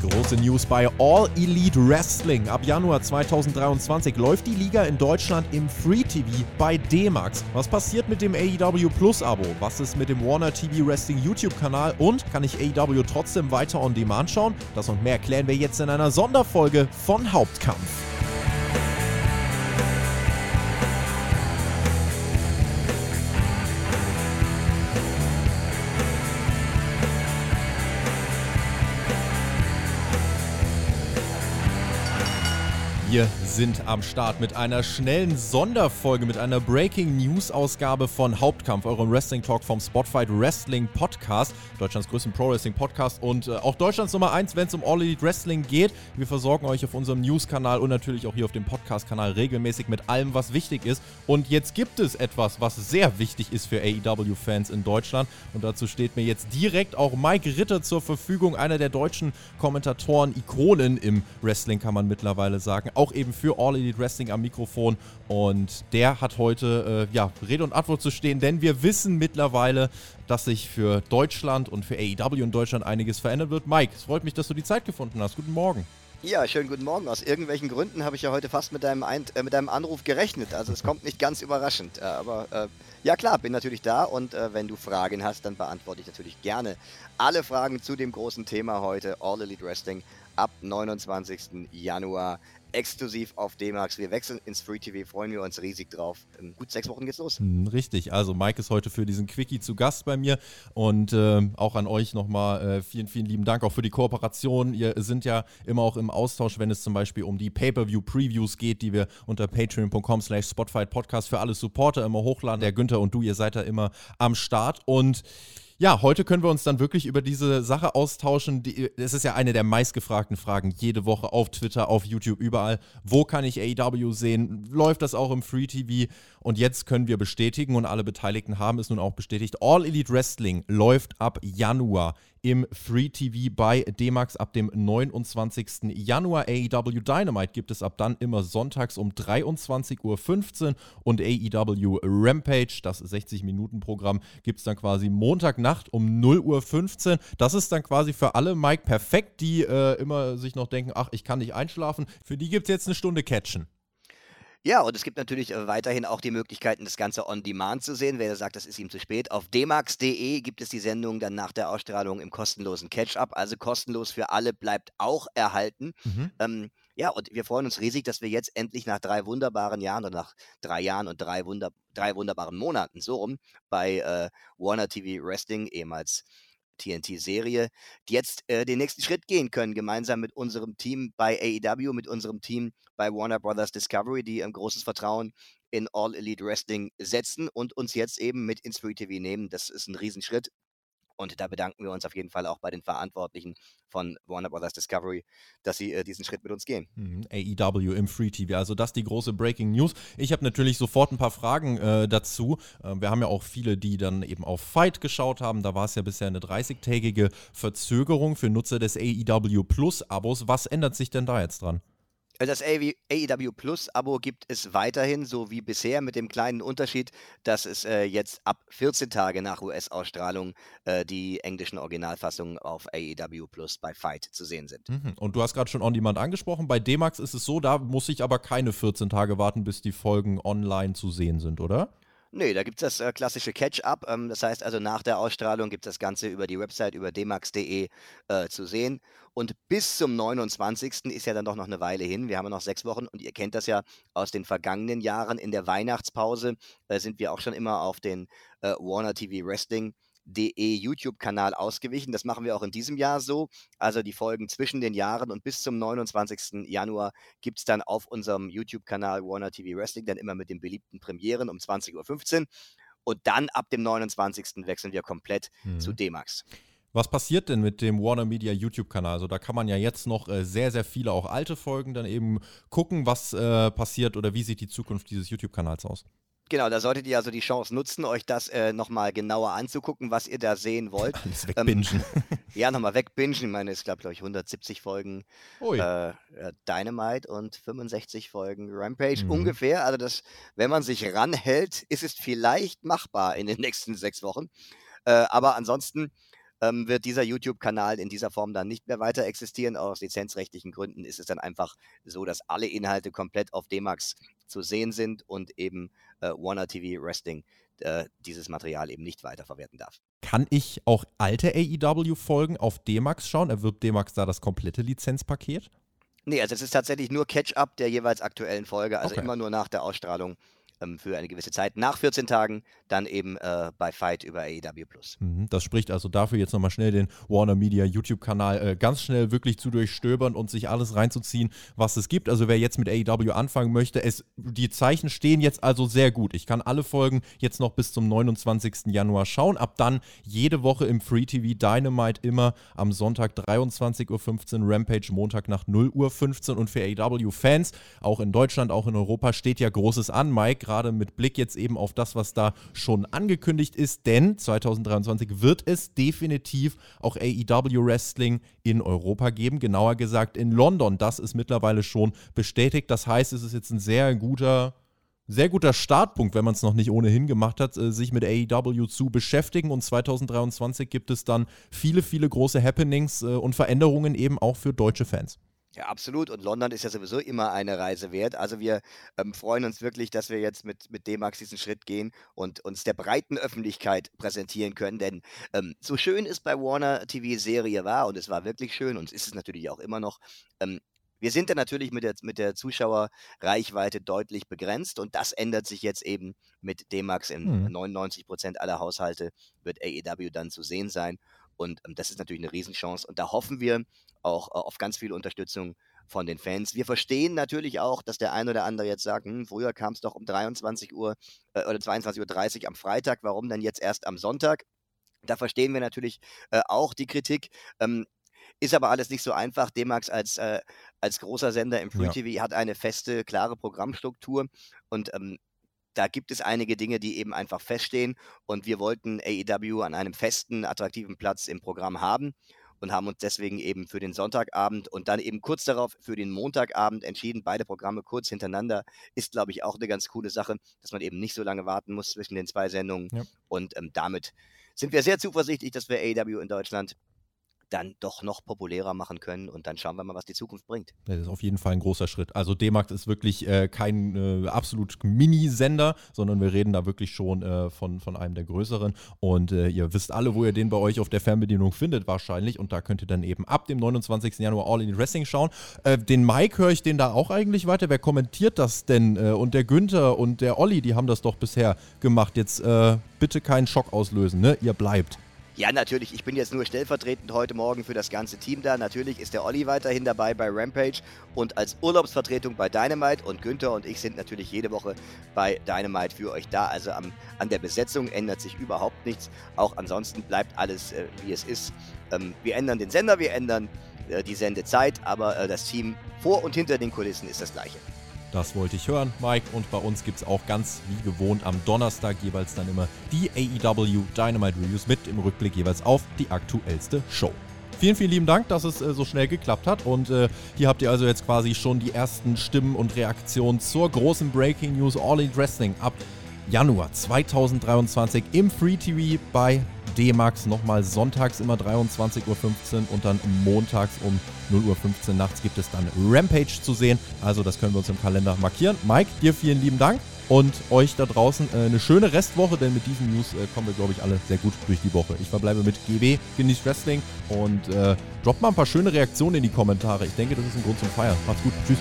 Große News bei All Elite Wrestling. Ab Januar 2023 läuft die Liga in Deutschland im Free TV bei D-Max. Was passiert mit dem AEW Plus Abo? Was ist mit dem Warner TV Wrestling YouTube-Kanal? Und kann ich AEW trotzdem weiter on Demand schauen? Das und mehr klären wir jetzt in einer Sonderfolge von Hauptkampf. Wir sind am Start mit einer schnellen Sonderfolge, mit einer Breaking News Ausgabe von Hauptkampf, eurem Wrestling Talk vom Spotfight Wrestling Podcast, Deutschlands größten Pro Wrestling Podcast und äh, auch Deutschlands Nummer 1, wenn es um All Elite Wrestling geht. Wir versorgen euch auf unserem News-Kanal und natürlich auch hier auf dem Podcast-Kanal regelmäßig mit allem, was wichtig ist. Und jetzt gibt es etwas, was sehr wichtig ist für AEW-Fans in Deutschland. Und dazu steht mir jetzt direkt auch Mike Ritter zur Verfügung, einer der deutschen Kommentatoren, Ikonen im Wrestling, kann man mittlerweile sagen auch eben für All Elite Wrestling am Mikrofon. Und der hat heute äh, ja, Rede und Antwort zu stehen, denn wir wissen mittlerweile, dass sich für Deutschland und für AEW in Deutschland einiges verändern wird. Mike, es freut mich, dass du die Zeit gefunden hast. Guten Morgen. Ja, schönen guten Morgen. Aus irgendwelchen Gründen habe ich ja heute fast mit deinem, Ein äh, mit deinem Anruf gerechnet. Also es kommt nicht ganz überraschend. Äh, aber äh, ja klar, bin natürlich da und äh, wenn du Fragen hast, dann beantworte ich natürlich gerne alle Fragen zu dem großen Thema heute, All Elite Wrestling ab 29. Januar exklusiv auf D-Max. Wir wechseln ins Free TV, freuen wir uns riesig drauf. In gut sechs Wochen geht's los. Hm, richtig, also Mike ist heute für diesen Quickie zu Gast bei mir und äh, auch an euch nochmal äh, vielen, vielen lieben Dank auch für die Kooperation. Ihr sind ja immer auch im Austausch, wenn es zum Beispiel um die Pay-Per-View-Previews geht, die wir unter patreon.com slash Spotfight Podcast für alle Supporter immer hochladen. Der Günther und du, ihr seid da immer am Start und ja, heute können wir uns dann wirklich über diese Sache austauschen. Es ist ja eine der meistgefragten Fragen jede Woche auf Twitter, auf YouTube, überall. Wo kann ich AEW sehen? Läuft das auch im Free TV? Und jetzt können wir bestätigen und alle Beteiligten haben es nun auch bestätigt. All Elite Wrestling läuft ab Januar im Free TV bei D-Max ab dem 29. Januar. AEW Dynamite gibt es ab dann immer sonntags um 23.15 Uhr und AEW Rampage, das 60-Minuten-Programm, gibt es dann quasi Montagnacht um 0.15 Uhr. Das ist dann quasi für alle, Mike, perfekt, die äh, immer sich noch denken, ach, ich kann nicht einschlafen. Für die gibt es jetzt eine Stunde Catchen. Ja, und es gibt natürlich äh, weiterhin auch die Möglichkeiten, das Ganze on demand zu sehen. Wer sagt, das ist ihm zu spät, auf dmax.de gibt es die Sendung dann nach der Ausstrahlung im kostenlosen Catch-up. Also kostenlos für alle bleibt auch erhalten. Mhm. Ähm, ja, und wir freuen uns riesig, dass wir jetzt endlich nach drei wunderbaren Jahren oder nach drei Jahren und drei, Wunder drei wunderbaren Monaten so rum bei äh, Warner TV Wrestling, ehemals TNT-Serie, die jetzt äh, den nächsten Schritt gehen können, gemeinsam mit unserem Team bei AEW, mit unserem Team bei Warner Brothers Discovery, die ein großes Vertrauen in All Elite Wrestling setzen und uns jetzt eben mit ins TV nehmen. Das ist ein Riesenschritt. Und da bedanken wir uns auf jeden Fall auch bei den Verantwortlichen von Warner Brothers Discovery, dass sie äh, diesen Schritt mit uns gehen. Mhm, AEW im Free TV, also das die große Breaking News. Ich habe natürlich sofort ein paar Fragen äh, dazu. Äh, wir haben ja auch viele, die dann eben auf Fight geschaut haben. Da war es ja bisher eine 30-tägige Verzögerung für Nutzer des AEW Plus Abos. Was ändert sich denn da jetzt dran? Das AEW Plus Abo gibt es weiterhin, so wie bisher, mit dem kleinen Unterschied, dass es äh, jetzt ab 14 Tage nach US-Ausstrahlung äh, die englischen Originalfassungen auf AEW Plus bei Fight zu sehen sind. Mhm. Und du hast gerade schon On Demand angesprochen. Bei D-Max ist es so, da muss ich aber keine 14 Tage warten, bis die Folgen online zu sehen sind, oder? Nee, da gibt es das äh, klassische Catch-up. Ähm, das heißt also, nach der Ausstrahlung gibt es das Ganze über die Website, über dmax.de äh, zu sehen. Und bis zum 29. ist ja dann doch noch eine Weile hin. Wir haben ja noch sechs Wochen und ihr kennt das ja aus den vergangenen Jahren. In der Weihnachtspause äh, sind wir auch schon immer auf den äh, Warner TV Wrestling De YouTube-Kanal ausgewichen. Das machen wir auch in diesem Jahr so. Also die Folgen zwischen den Jahren und bis zum 29. Januar gibt es dann auf unserem YouTube-Kanal Warner TV Wrestling dann immer mit den beliebten Premieren um 20.15 Uhr. Und dann ab dem 29. wechseln wir komplett mhm. zu D-Max. Was passiert denn mit dem Warner Media YouTube-Kanal? Also da kann man ja jetzt noch äh, sehr, sehr viele auch alte Folgen dann eben gucken, was äh, passiert oder wie sieht die Zukunft dieses YouTube-Kanals aus. Genau, da solltet ihr also die Chance nutzen, euch das äh, nochmal genauer anzugucken, was ihr da sehen wollt. Alles ähm, wegbingen. Ähm, ja, nochmal wegbingen. Ich meine, es gab, glaube ich, 170 Folgen äh, Dynamite und 65 Folgen Rampage mhm. ungefähr. Also das, wenn man sich ranhält, ist es vielleicht machbar in den nächsten sechs Wochen. Äh, aber ansonsten ähm, wird dieser YouTube-Kanal in dieser Form dann nicht mehr weiter existieren. Aus lizenzrechtlichen Gründen ist es dann einfach so, dass alle Inhalte komplett auf D-Max zu sehen sind und eben äh, Warner TV Wrestling äh, dieses Material eben nicht weiterverwerten darf. Kann ich auch alte AEW-Folgen auf D-Max schauen? Erwirbt D-Max da das komplette Lizenzpaket? Nee, also es ist tatsächlich nur Catch-up der jeweils aktuellen Folge, also okay. immer nur nach der Ausstrahlung ähm, für eine gewisse Zeit. Nach 14 Tagen dann eben äh, bei Fight über AEW Plus. Mhm, das spricht also dafür, jetzt nochmal schnell den Warner Media YouTube-Kanal äh, ganz schnell wirklich zu durchstöbern und sich alles reinzuziehen, was es gibt. Also wer jetzt mit AEW anfangen möchte, es, die Zeichen stehen jetzt also sehr gut. Ich kann alle Folgen jetzt noch bis zum 29. Januar schauen. Ab dann jede Woche im Free TV Dynamite immer am Sonntag 23.15 Uhr, Rampage Montag nach 0.15 Uhr und für AEW-Fans, auch in Deutschland, auch in Europa, steht ja Großes an. Mike, gerade mit Blick jetzt eben auf das, was da schon angekündigt ist, denn 2023 wird es definitiv auch AEW Wrestling in Europa geben, genauer gesagt in London. Das ist mittlerweile schon bestätigt. Das heißt, es ist jetzt ein sehr guter sehr guter Startpunkt, wenn man es noch nicht ohnehin gemacht hat, äh, sich mit AEW zu beschäftigen. Und 2023 gibt es dann viele, viele große Happenings äh, und Veränderungen eben auch für deutsche Fans. Ja, absolut. Und London ist ja sowieso immer eine Reise wert. Also wir ähm, freuen uns wirklich, dass wir jetzt mit, mit D-Max diesen Schritt gehen und uns der breiten Öffentlichkeit präsentieren können. Denn ähm, so schön es bei Warner TV Serie war, und es war wirklich schön und es ist es natürlich auch immer noch, ähm, wir sind da natürlich mit der, mit der Zuschauerreichweite deutlich begrenzt und das ändert sich jetzt eben mit D-Max. In hm. 99 Prozent aller Haushalte wird AEW dann zu sehen sein. Und ähm, das ist natürlich eine Riesenchance. Und da hoffen wir auch äh, auf ganz viel Unterstützung von den Fans. Wir verstehen natürlich auch, dass der ein oder andere jetzt sagt, hm, früher kam es doch um 23 Uhr äh, oder 22.30 Uhr am Freitag, warum denn jetzt erst am Sonntag? Da verstehen wir natürlich äh, auch die Kritik. Ähm, ist aber alles nicht so einfach. D-Max als, äh, als großer Sender im Free ja. TV hat eine feste, klare Programmstruktur und ähm, da gibt es einige Dinge, die eben einfach feststehen und wir wollten AEW an einem festen, attraktiven Platz im Programm haben und haben uns deswegen eben für den Sonntagabend und dann eben kurz darauf für den Montagabend entschieden. Beide Programme kurz hintereinander ist, glaube ich, auch eine ganz coole Sache, dass man eben nicht so lange warten muss zwischen den zwei Sendungen. Ja. Und ähm, damit sind wir sehr zuversichtlich, dass wir AEW in Deutschland dann doch noch populärer machen können und dann schauen wir mal, was die Zukunft bringt. Das ist auf jeden Fall ein großer Schritt. Also D-Max ist wirklich äh, kein äh, absolut Mini-Sender, sondern wir reden da wirklich schon äh, von, von einem der größeren und äh, ihr wisst alle, wo ihr den bei euch auf der Fernbedienung findet wahrscheinlich und da könnt ihr dann eben ab dem 29. Januar All in Wrestling schauen. Äh, den Mike höre ich den da auch eigentlich weiter. Wer kommentiert das denn? Äh, und der Günther und der Olli, die haben das doch bisher gemacht. Jetzt bitte keinen Schock auslösen, ne? Ihr bleibt. Ja, natürlich. Ich bin jetzt nur stellvertretend heute Morgen für das ganze Team da. Natürlich ist der Olli weiterhin dabei bei Rampage und als Urlaubsvertretung bei Dynamite. Und Günther und ich sind natürlich jede Woche bei Dynamite für euch da. Also am, an der Besetzung ändert sich überhaupt nichts. Auch ansonsten bleibt alles, äh, wie es ist. Ähm, wir ändern den Sender, wir ändern äh, die Sendezeit, aber äh, das Team vor und hinter den Kulissen ist das gleiche. Das wollte ich hören, Mike. Und bei uns gibt es auch ganz wie gewohnt am Donnerstag jeweils dann immer die AEW Dynamite Reviews mit im Rückblick jeweils auf die aktuellste Show. Vielen, vielen lieben Dank, dass es äh, so schnell geklappt hat. Und äh, hier habt ihr also jetzt quasi schon die ersten Stimmen und Reaktionen zur großen Breaking News All in Wrestling ab Januar 2023 im Free TV bei D-Max. Nochmal sonntags immer 23.15 Uhr und dann montags um 0.15 Uhr nachts gibt es dann Rampage zu sehen. Also das können wir uns im Kalender markieren. Mike, dir vielen lieben Dank und euch da draußen äh, eine schöne Restwoche, denn mit diesen News äh, kommen wir, glaube ich, alle sehr gut durch die Woche. Ich verbleibe mit GB, genießt Wrestling und äh, droppt mal ein paar schöne Reaktionen in die Kommentare. Ich denke, das ist ein Grund zum Feiern. Macht's gut. Tschüss.